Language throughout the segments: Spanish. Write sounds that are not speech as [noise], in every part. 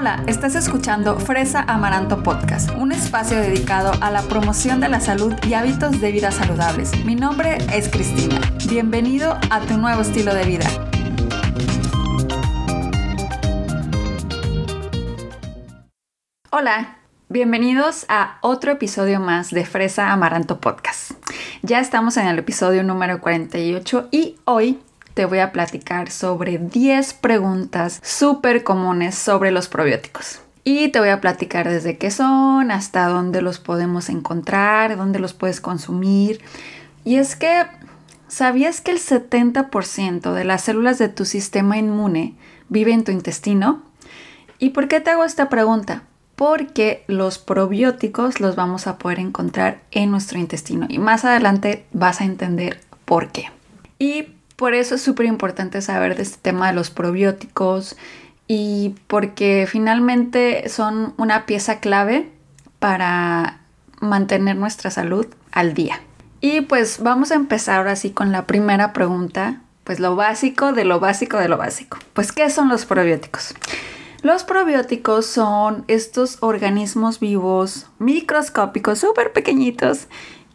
Hola, estás escuchando Fresa Amaranto Podcast, un espacio dedicado a la promoción de la salud y hábitos de vida saludables. Mi nombre es Cristina. Bienvenido a tu nuevo estilo de vida. Hola, bienvenidos a otro episodio más de Fresa Amaranto Podcast. Ya estamos en el episodio número 48 y hoy te voy a platicar sobre 10 preguntas súper comunes sobre los probióticos. Y te voy a platicar desde qué son, hasta dónde los podemos encontrar, dónde los puedes consumir. Y es que, ¿sabías que el 70% de las células de tu sistema inmune vive en tu intestino? ¿Y por qué te hago esta pregunta? Porque los probióticos los vamos a poder encontrar en nuestro intestino. Y más adelante vas a entender por qué. Y por eso es súper importante saber de este tema de los probióticos y porque finalmente son una pieza clave para mantener nuestra salud al día. Y pues vamos a empezar ahora sí con la primera pregunta, pues lo básico de lo básico de lo básico. Pues ¿qué son los probióticos? Los probióticos son estos organismos vivos microscópicos súper pequeñitos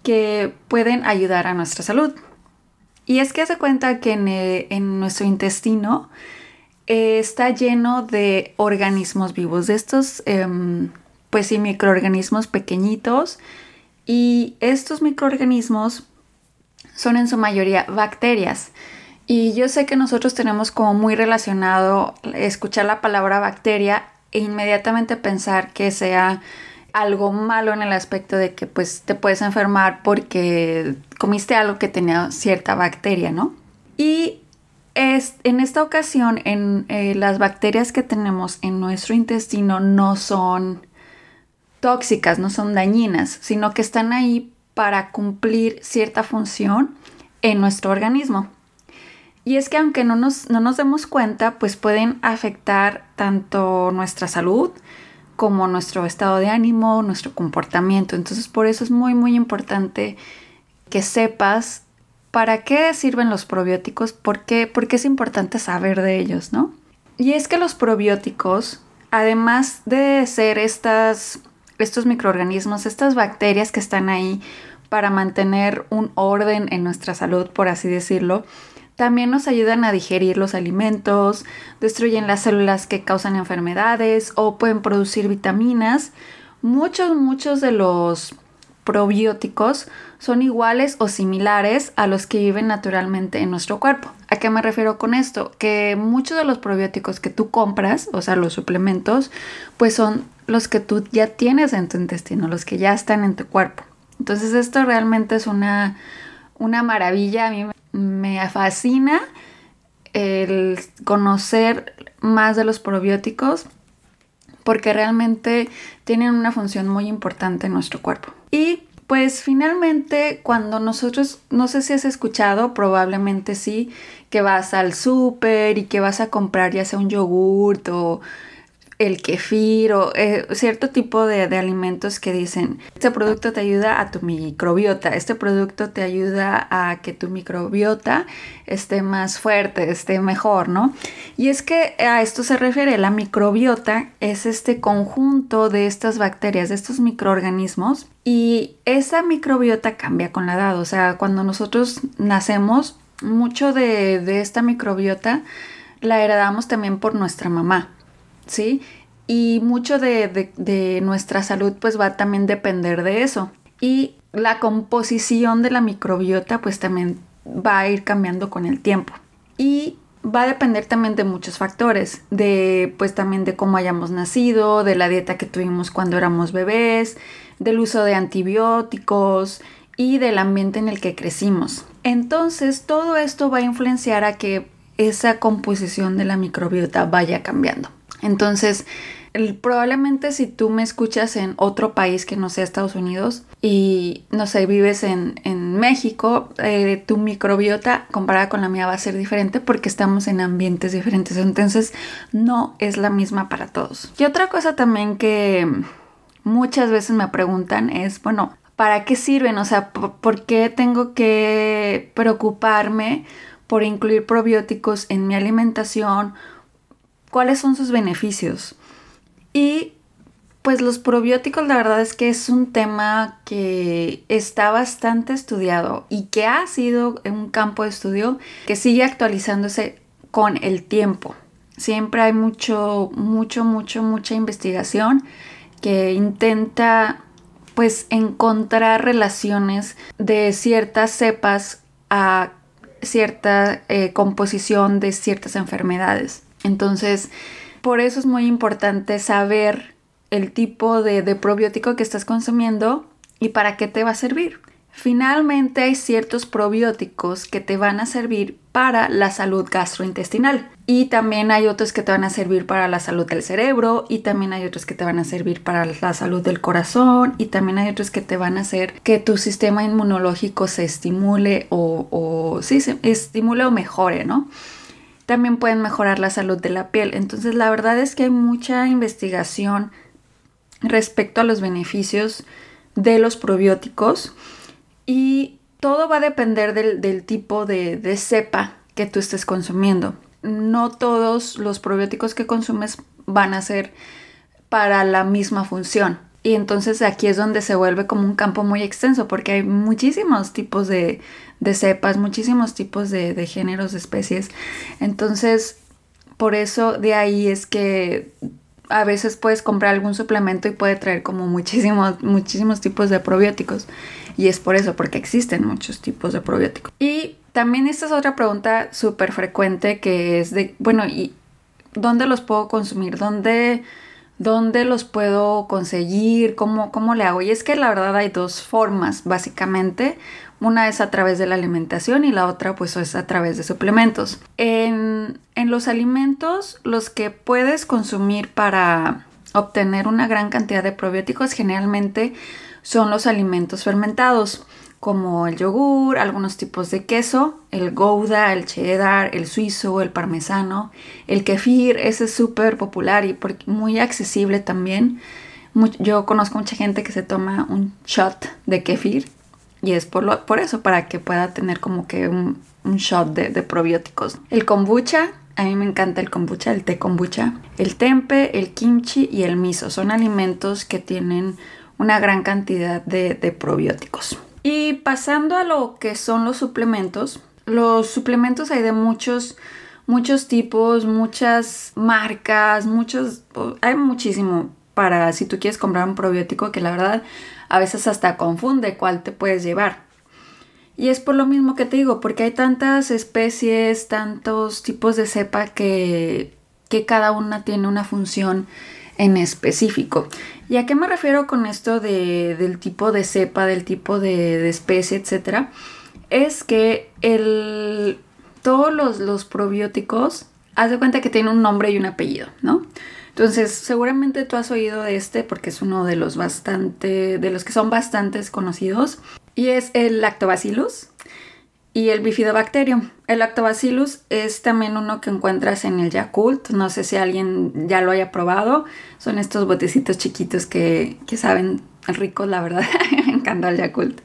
que pueden ayudar a nuestra salud. Y es que se cuenta que eh, en, nuestro intestino eh, está lleno de organismos vivos, de estos, em, pues sí, microorganismos pequeñitos. Y estos microorganismos son en su mayoría bacterias. Y yo sé que nosotros tenemos como muy relacionado escuchar la palabra bacteria e inmediatamente pensar que sea algo malo en el aspecto de que pues te puedes enfermar porque comiste algo que tenía cierta bacteria, ¿no? Y es, en esta ocasión, en, eh, las bacterias que tenemos en nuestro intestino no son tóxicas, no son dañinas, sino que están ahí para cumplir cierta función en nuestro organismo. Y es que aunque no nos, no nos demos cuenta, pues pueden afectar tanto nuestra salud, como nuestro estado de ánimo, nuestro comportamiento. Entonces por eso es muy muy importante que sepas para qué sirven los probióticos, por qué, es importante saber de ellos, ¿no? Y es que los probióticos, además de ser estas, estos microorganismos, estas bacterias que están ahí para mantener un orden en nuestra salud, por así decirlo, también nos ayudan a digerir los alimentos, destruyen las células que causan enfermedades o pueden producir vitaminas. Muchos, muchos de los probióticos son iguales o similares a los que viven naturalmente en nuestro cuerpo. ¿A qué me refiero con esto? Que muchos de los probióticos que tú compras, o sea, los suplementos, pues son los que tú ya tienes en tu intestino, los que ya están en tu cuerpo. Entonces esto realmente es una, una maravilla. A mí me fascina el conocer más de los probióticos porque realmente tienen una función muy importante en nuestro cuerpo. Y pues finalmente cuando nosotros, no sé si has escuchado, probablemente sí, que vas al súper y que vas a comprar ya sea un yogurt o el kefir o eh, cierto tipo de, alimentos que dicen, este producto te ayuda a tu microbiota, este producto te ayuda a que tu microbiota esté más fuerte, esté mejor, ¿no? Y es que a esto se refiere, la microbiota es este conjunto de estas bacterias, de estos microorganismos y esa microbiota cambia con la edad, o sea, cuando nosotros nacemos, mucho de, de esta microbiota la heredamos también por nuestra mamá. ¿Sí? Y mucho de, nuestra salud pues va a también depender de eso. Y la composición de la microbiota pues también va a ir cambiando con el tiempo. Y va a depender también de muchos factores, de pues también de cómo hayamos nacido, de la dieta que tuvimos cuando éramos bebés, del uso de antibióticos y del ambiente en el que crecimos. Entonces todo esto va a influenciar a que esa composición de la microbiota vaya cambiando. Entonces, probablemente si tú me escuchas en otro país que no sea Estados Unidos y no sé, vives en, México, eh, tu microbiota comparada con la mía va a ser diferente porque estamos en ambientes diferentes. Entonces, no es la misma para todos. Y otra cosa también que muchas veces me preguntan es, bueno, ¿para qué sirven? O sea, ¿por qué tengo que preocuparme por incluir probióticos en mi alimentación? Cuáles son sus beneficios. Y pues los probióticos la verdad es que es un tema que está bastante estudiado y que ha sido un campo de estudio que sigue actualizándose con el tiempo. Siempre hay mucho, mucho, mucho, mucha investigación que intenta pues encontrar relaciones de ciertas cepas a cierta eh, composición de ciertas enfermedades. Entonces, por eso es muy importante saber el tipo de, probiótico que estás consumiendo y para qué te va a servir. Finalmente hay ciertos probióticos que te van a servir para la salud gastrointestinal y también hay otros que te van a servir para la salud del cerebro y también hay otros que te van a servir para la salud del corazón y también hay otros que te van a hacer que tu sistema inmunológico se estimule o, sí, se estimule o mejore, ¿no? También pueden mejorar la salud de la piel. Entonces la verdad es que hay mucha investigación respecto a los beneficios de los probióticos y todo va a depender del, tipo de, de, cepa que tú estés consumiendo. No todos los probióticos que consumes van a ser para la misma función. Y entonces aquí es donde se vuelve como un campo muy extenso porque hay muchísimos tipos de, cepas, muchísimos tipos de, de géneros, de especies. Entonces, por eso de ahí es que a veces puedes comprar algún suplemento y puede traer como muchísimos, muchísimos tipos de probióticos. Y es por eso, porque existen muchos tipos de probióticos. Y también esta es otra pregunta súper frecuente que es de, bueno, ¿y dónde los puedo consumir? ¿Dónde, dónde los puedo conseguir? ¿Cómo, ¿Cómo le hago? Y es que la verdad hay dos formas, básicamente. Una es a través de la alimentación y la otra pues es a través de suplementos. En, en los alimentos, los que puedes consumir para obtener una gran cantidad de probióticos generalmente son los alimentos fermentados como el yogur, algunos tipos de queso, el gouda, el cheddar, el suizo, el parmesano, el kefir, ese es súper popular y muy accesible también. Yo conozco mucha gente que se toma un shot de kefir y es por, eso, para que pueda tener como que un, shot de, probióticos. El kombucha, a mí me encanta el kombucha, el té kombucha. El tempe, el kimchi y el miso son alimentos que tienen una gran cantidad de probióticos. Y pasando a lo que son los suplementos, los suplementos hay de muchos muchos tipos, muchas marcas, muchos, hay muchísimo para si tú quieres comprar un probiótico que la verdad a veces hasta confunde cuál te puedes llevar. Y es por lo mismo que te digo, porque hay tantas especies, tantos tipos de cepa que, que cada una tiene una función en específico. ¿Y a qué me refiero con esto de, del tipo de cepa, del tipo de, especie, etcétera? Es que el, todos los, los probióticos, haz de cuenta que tienen un nombre y un apellido, ¿no? Entonces, seguramente tú has oído de este porque es uno de los bastante, de los que son bastantes conocidos. Y es el Lactobacillus y el Bifidobacterium. El Lactobacillus es también uno que encuentras en el Yakult. No sé si alguien ya lo haya probado. Son estos botecitos chiquitos que, saben ricos, la verdad. [laughs] Me encanta el Yakult.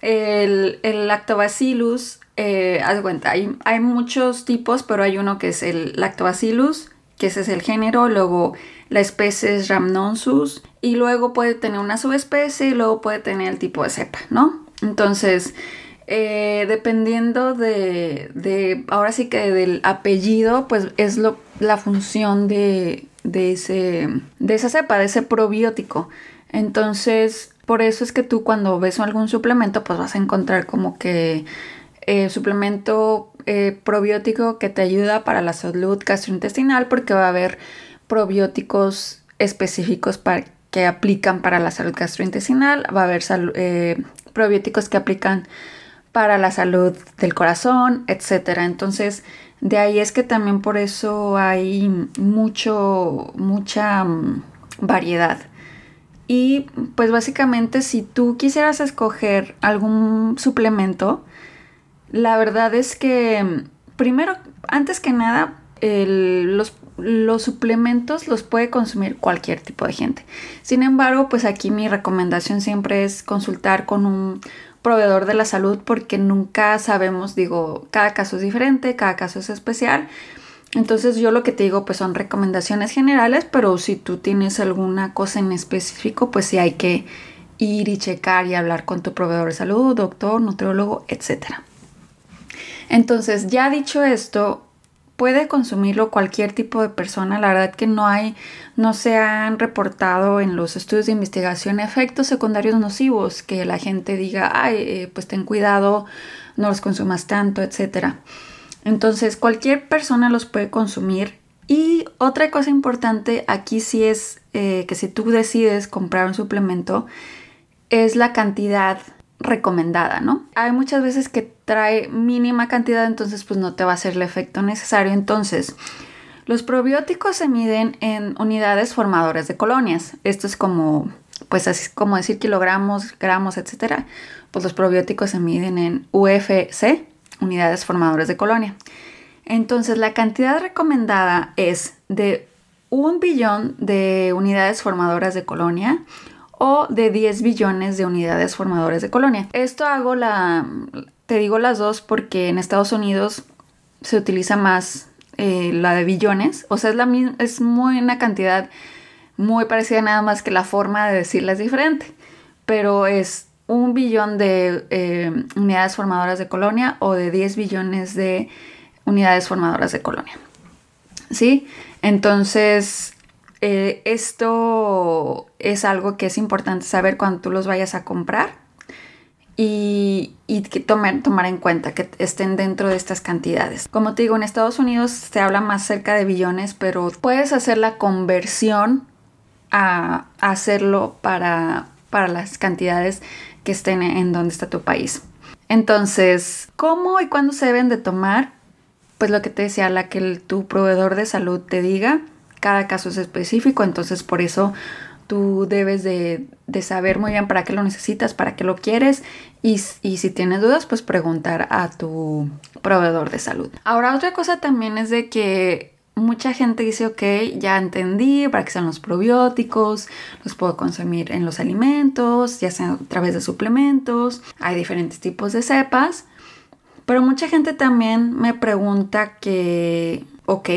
El, el Lactobacillus, eh, haz cuenta, hay, hay muchos tipos, pero hay uno que es el Lactobacillus que ese es el género, luego la especie es Rhamnosus y luego puede tener una subespecie y luego puede tener el tipo de cepa, ¿no? Entonces, eh, dependiendo de, ahora sí que del apellido, pues es lo, la función de, de, ese, de esa cepa, de ese probiótico. Entonces, por eso es que tú cuando ves algún suplemento, pues vas a encontrar como que eh, suplemento eh, probiótico que te ayuda para la salud gastrointestinal porque va a haber probióticos específicos para, que aplican para la salud gastrointestinal, va a haber probióticos que aplican para la salud del corazón, etc. Entonces, de ahí es que también por eso hay mucho, mucha mm, variedad. Y pues básicamente si tú quisieras escoger algún suplemento, la verdad es que, primero, antes que nada, los, los, suplementos los puede consumir cualquier tipo de gente. Sin embargo, pues aquí mi recomendación siempre es consultar con un proveedor de la salud porque nunca sabemos, digo, cada caso es diferente, cada caso es especial Entonces yo lo que te digo pues son recomendaciones generales, pero si tú tienes alguna cosa en específico, pues sí hay que ir y checar y hablar con tu proveedor de salud, doctor, nutriólogo, etc. Entonces ya dicho esto, puede consumirlo cualquier tipo de persona. La verdad que no hay, no se han reportado en los estudios de investigación efectos secundarios nocivos que la gente diga, ay, eh, pues ten cuidado, no los consumas tanto, etcétera. Entonces cualquier persona los puede consumir. Y otra cosa importante aquí sí es eh, que si tú decides comprar un suplemento, es la cantidad recomendada, ¿no? Hay muchas veces que trae mínima cantidad, entonces pues no te va a hacer el efecto necesario. Entonces, los probióticos se miden en unidades formadoras de colonias. Esto es como, pues así como decir kilogramos, gramos, etcétera. Pues los probióticos se miden en UFC, unidades formadoras de colonia. Entonces la cantidad recomendada es de un billón de unidades formadoras de colonia o de 10 billones de unidades formadoras de colonia. Esto hago la, te digo las dos porque en Estados Unidos se utiliza más eh, la de billones, o sea, es, la, es muy una cantidad muy parecida nada más que la forma de decirla es diferente, pero es un billón de eh, unidades formadoras de colonia o de 10 billones de unidades formadoras de colonia. ¿Sí? Entonces, eh, esto es algo que es importante saber cuando tú los vayas a comprar y, que tomar, tomar en cuenta que estén dentro de estas cantidades. Como te digo, en Estados Unidos se habla más cerca de billones, pero puedes hacer la conversión a hacerlo para, para las cantidades que estén en donde está tu país. Entonces, ¿cómo y cuándo se deben de tomar? Pues lo que te decía, la que tu proveedor de salud te diga, cada caso es específico, entonces por eso tú debes de, saber muy bien para qué lo necesitas, para qué lo quieres y, y, si tienes dudas, pues preguntar a tu proveedor de salud. Ahora otra cosa también es de que mucha gente dice, ok, ya entendí para qué son los probióticos, los puedo consumir en los alimentos, ya sea a través de suplementos, hay diferentes tipos de cepas, pero mucha gente también me pregunta que, ok,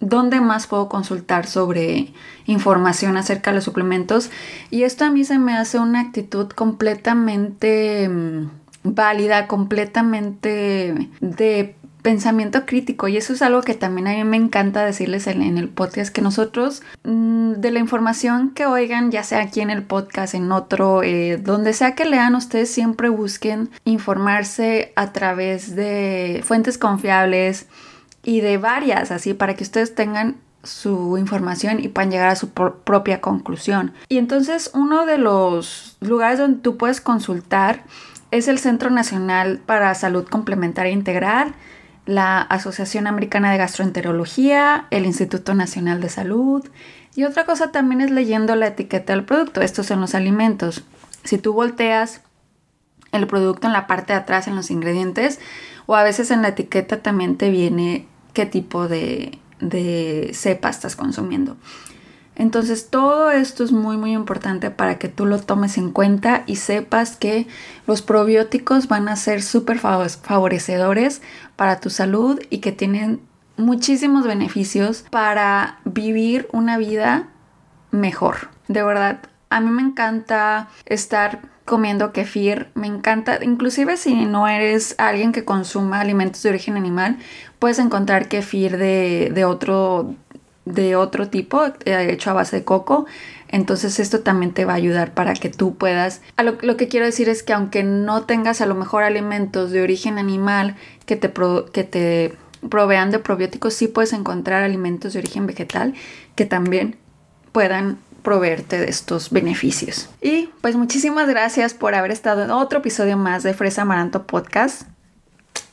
¿dónde más puedo consultar sobre información acerca de los suplementos? Y esto a mí se me hace una actitud completamente mm, válida, completamente de pensamiento crítico y eso es algo que también a mí me encanta decirles en, el podcast que nosotros mm, de la información que oigan ya sea aquí en el podcast en otro eh, donde sea que lean ustedes siempre busquen informarse a través de fuentes confiables y de varias así para que ustedes tengan su información y puedan llegar a su propia conclusión. Y entonces uno de los lugares donde tú puedes consultar es el Centro Nacional para Salud Complementaria Integral la Asociación Americana de Gastroenterología, el Instituto Nacional de Salud. Y otra cosa también es leyendo la etiqueta del producto. Estos son los alimentos. Si tú volteas el producto en la parte de atrás, en los ingredientes, o a veces en la etiqueta también te viene qué tipo de, de cepa estás consumiendo. Entonces todo esto es muy muy importante para que tú lo tomes en cuenta y sepas que los probióticos van a ser súper favorecedores para tu salud y que tienen muchísimos beneficios para vivir una vida mejor. De verdad, a mí me encanta estar comiendo kefir, me encanta, inclusive si no eres alguien que consuma alimentos de origen animal, puedes encontrar kefir de, de otro de otro tipo, eh, hecho a base de coco. Entonces esto también te va a ayudar para que tú puedas... lo, que quiero decir es que aunque no tengas a lo mejor alimentos de origen animal que te, que te provean de probióticos, sí puedes encontrar alimentos de origen vegetal que también puedan proveerte de estos beneficios. Y pues muchísimas gracias por haber estado en otro episodio más de Fresa Amaranto Podcast.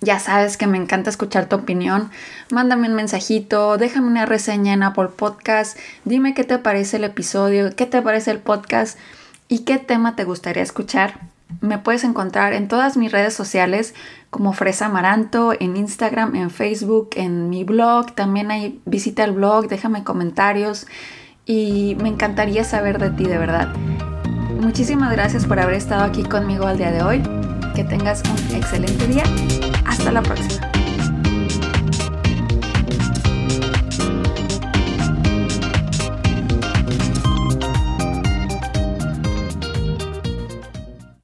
Ya sabes que me encanta escuchar tu opinión. Mándame un mensajito, déjame una reseña en Apple Podcast, dime qué te parece el episodio, qué te parece el podcast y qué tema te gustaría escuchar. Me puedes encontrar en todas mis redes sociales como Fresa Amaranto, en Instagram, en Facebook, en mi blog. También hay, visita el blog, déjame comentarios y me encantaría saber de ti de verdad. Muchísimas gracias por haber estado aquí conmigo al día de hoy. Que tengas un excelente día. Hasta la próxima.